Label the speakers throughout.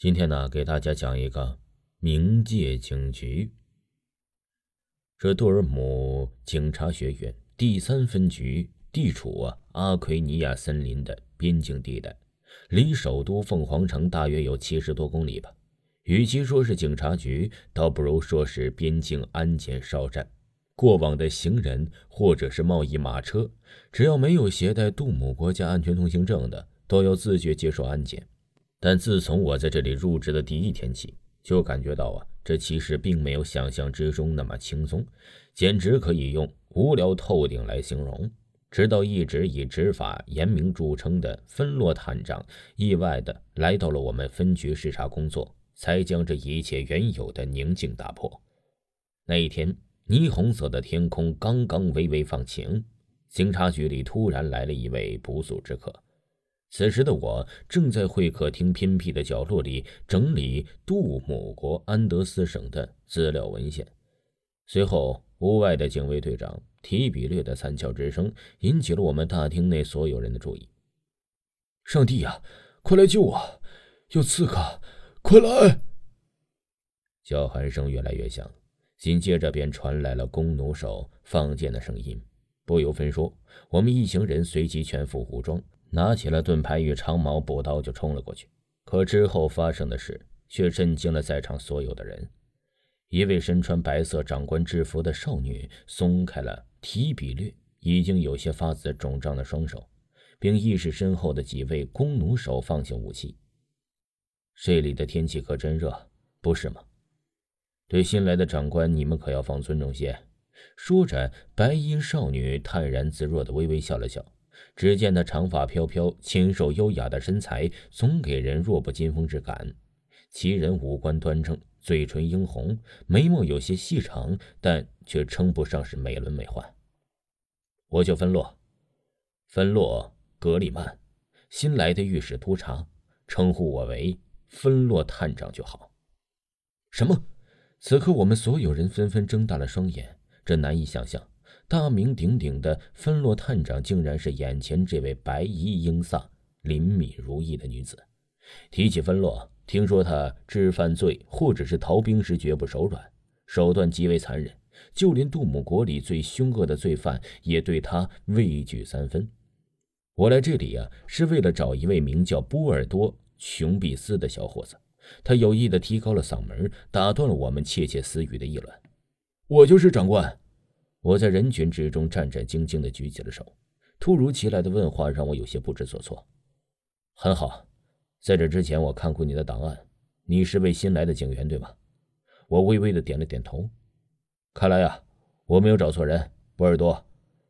Speaker 1: 今天呢，给大家讲一个冥界警局。这杜尔姆警察学院第三分局地处啊阿奎尼亚森林的边境地带，离首都凤凰城大约有七十多公里吧。与其说是警察局，倒不如说是边境安检哨站。过往的行人或者是贸易马车，只要没有携带杜姆国家安全通行证的，都要自觉接受安检。但自从我在这里入职的第一天起，就感觉到啊，这其实并没有想象之中那么轻松，简直可以用无聊透顶来形容。直到一直以执法严明著称的芬洛探长意外的来到了我们分局视察工作，才将这一切原有的宁静打破。那一天，霓虹色的天空刚刚微微放晴，警察局里突然来了一位不速之客。此时的我正在会客厅偏僻的角落里整理杜姆国安德斯省的资料文献。随后，屋外的警卫队长提比略的惨叫之声引起了我们大厅内所有人的注意。
Speaker 2: 上帝呀，快来救我！有刺客，快来！
Speaker 1: 叫喊声越来越响，紧接着便传来了弓弩手放箭的声音。不由分说，我们一行人随即全副武装。拿起了盾牌与长矛、补刀就冲了过去，可之后发生的事却震惊了在场所有的人。一位身穿白色长官制服的少女松开了提比略已经有些发紫肿胀的双手，并意识身后的几位弓弩手放下武器。这里的天气可真热，不是吗？对新来的长官，你们可要放尊重些。说着，白衣少女泰然自若地微微笑了笑。只见她长发飘飘、纤瘦优雅的身材，总给人弱不禁风之感。其人五官端正，嘴唇樱红，眉毛有些细长，但却称不上是美轮美奂。我叫芬洛，芬洛·格里曼，新来的御史督察，称呼我为芬洛探长就好。什么？此刻我们所有人纷纷睁大了双眼，这难以想象。大名鼎鼎的芬洛探长，竟然是眼前这位白衣英飒、灵敏如意的女子。提起芬洛，听说她治犯罪或者是逃兵时绝不手软，手段极为残忍，就连杜姆国里最凶恶的罪犯也对她畏惧三分。我来这里呀，是为了找一位名叫波尔多·琼比斯的小伙子。他有意的提高了嗓门，打断了我们窃窃私语的议论。
Speaker 2: 我就是长官。
Speaker 1: 我在人群之中战战兢兢地举起了手，突如其来的问话让我有些不知所措。很好，在这之前我看过你的档案，你是位新来的警员对吗？我微微的点了点头。看来呀，我没有找错人，波尔多。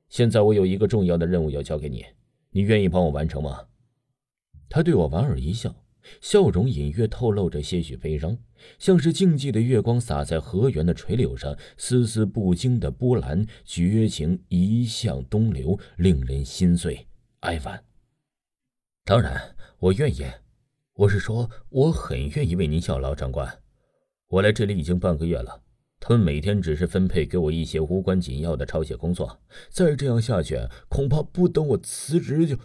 Speaker 1: 现在我有一个重要的任务要交给你，你愿意帮我完成吗？他对我莞尔一笑。笑容隐约透露着些许悲伤，像是静寂的月光洒在河源的垂柳上，丝丝不惊的波澜，绝情一向东流，令人心碎哀婉。当然，我愿意。我是说，我很愿意为您效劳，长官。我来这里已经半个月了，他们每天只是分配给我一些无关紧要的抄写工作。再这样下去，恐怕不等我辞职就……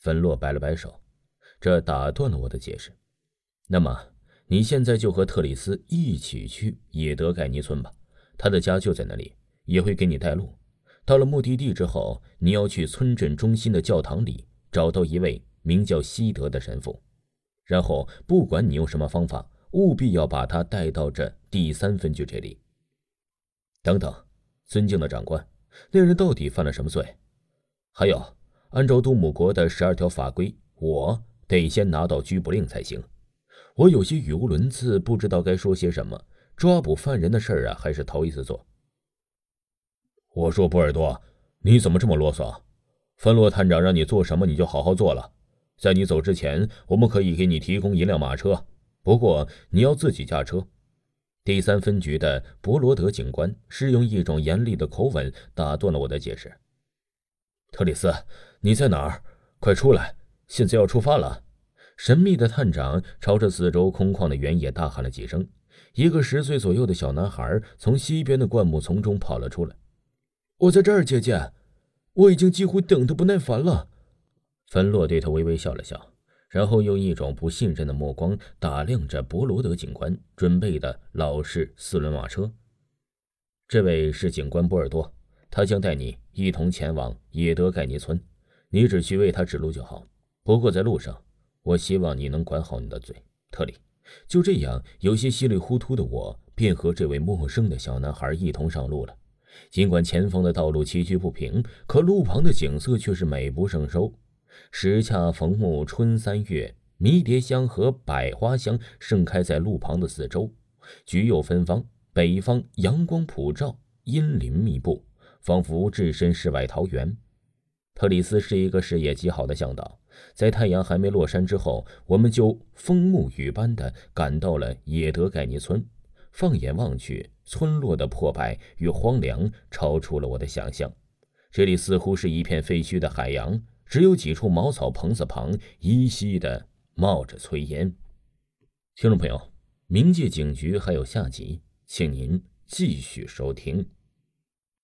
Speaker 1: 芬洛摆了摆手。这打断了我的解释。那么，你现在就和特里斯一起去野德盖尼村吧，他的家就在那里，也会给你带路。到了目的地之后，你要去村镇中心的教堂里找到一位名叫西德的神父，然后不管你用什么方法，务必要把他带到这第三分局这里。等等，尊敬的长官，那人到底犯了什么罪？还有，按照杜姆国的十二条法规，我。得先拿到拘捕令才行。我有些语无伦次，不知道该说些什么。抓捕犯人的事儿啊，还是头一次做。我说波尔多，你怎么这么啰嗦？芬洛探长让你做什么，你就好好做了。在你走之前，我们可以给你提供一辆马车，不过你要自己驾车。第三分局的博罗德警官是用一种严厉的口吻打断了我的解释。特里斯，你在哪儿？快出来！现在要出发了！神秘的探长朝着四周空旷的原野大喊了几声。一个十岁左右的小男孩从西边的灌木丛中跑了出来。
Speaker 2: “我在这儿，姐姐，我已经几乎等得不耐烦了。”
Speaker 1: 芬洛对他微微笑了笑，然后用一种不信任的目光打量着博罗德警官准备的老式四轮马车。这位是警官波尔多，他将带你一同前往野德盖尼村，你只需为他指路就好。不过在路上，我希望你能管好你的嘴，特里。就这样，有些稀里糊涂的我便和这位陌生的小男孩一同上路了。尽管前方的道路崎岖不平，可路旁的景色却是美不胜收。时恰逢暮春三月，迷迭香和百花香盛开在路旁的四周，菊柚芬芳。北方阳光普照，阴林密布，仿佛置身世外桃源。特里斯是一个视野极好的向导，在太阳还没落山之后，我们就风沐雨般的赶到了野德盖尼村。放眼望去，村落的破败与荒凉超出了我的想象。这里似乎是一片废墟的海洋，只有几处茅草棚子旁依稀的冒着炊烟。听众朋友，冥界警局还有下集。请您继续收听。